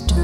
to